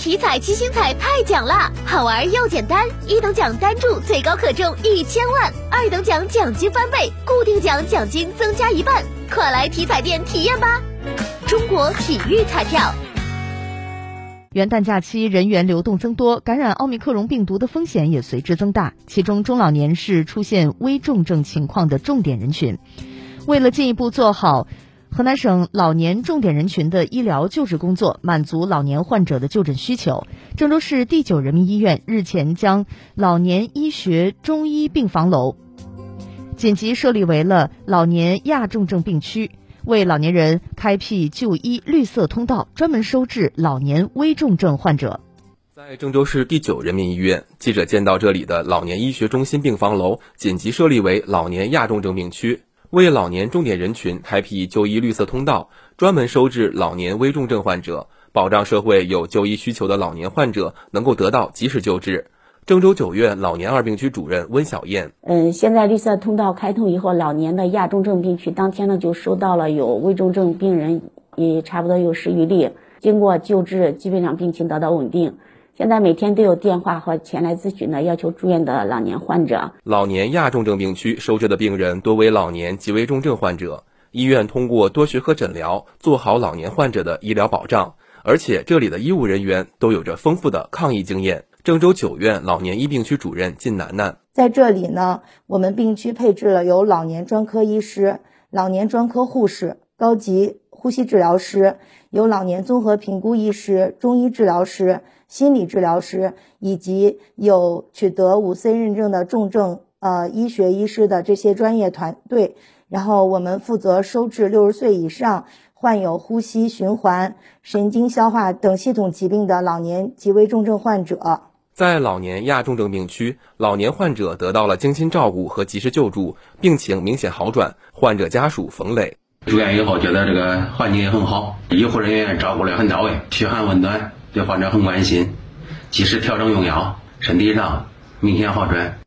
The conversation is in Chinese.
体彩七星彩太奖啦，好玩又简单，一等奖单注最高可中一千万，二等奖奖金翻倍，固定奖奖金增加一半，快来体彩店体验吧！中国体育彩票。元旦假期人员流动增多，感染奥密克戎病毒的风险也随之增大，其中中老年是出现危重症情况的重点人群。为了进一步做好河南省老年重点人群的医疗救治工作，满足老年患者的就诊需求，郑州市第九人民医院日前将老年医学中医病房楼紧急设立为了老年亚重症病区。为老年人开辟就医绿色通道，专门收治老年危重症患者。在郑州市第九人民医院，记者见到这里的老年医学中心病房楼紧急设立为老年亚重症病区，为老年重点人群开辟就医绿色通道，专门收治老年危重症患者，保障社会有就医需求的老年患者能够得到及时救治。郑州九院老年二病区主任温小燕，嗯，现在绿色通道开通以后，老年的亚重症病区当天呢就收到了有危重症病人，也差不多有十余例，经过救治，基本上病情得到稳定。现在每天都有电话和前来咨询的要求住院的老年患者。老年亚重症病区收治的病人多为老年及危重症患者，医院通过多学科诊疗，做好老年患者的医疗保障，而且这里的医务人员都有着丰富的抗疫经验。郑州九院老年医病区主任靳楠楠在这里呢，我们病区配置了有老年专科医师、老年专科护士、高级呼吸治疗师，有老年综合评估医师、中医治疗师、心理治疗师，以及有取得五 C 认证的重症呃医学医师的这些专业团队。然后我们负责收治六十岁以上。患有呼吸、循环、神经、消化等系统疾病的老年及危重症患者，在老年亚重症病区，老年患者得到了精心照顾和及时救助，病情明显好转。患者家属冯磊住院以后觉得这个环境也很好，医护人员照顾的很到位，嘘寒问暖，对患者很关心，及时调整用药，身体上明显好转。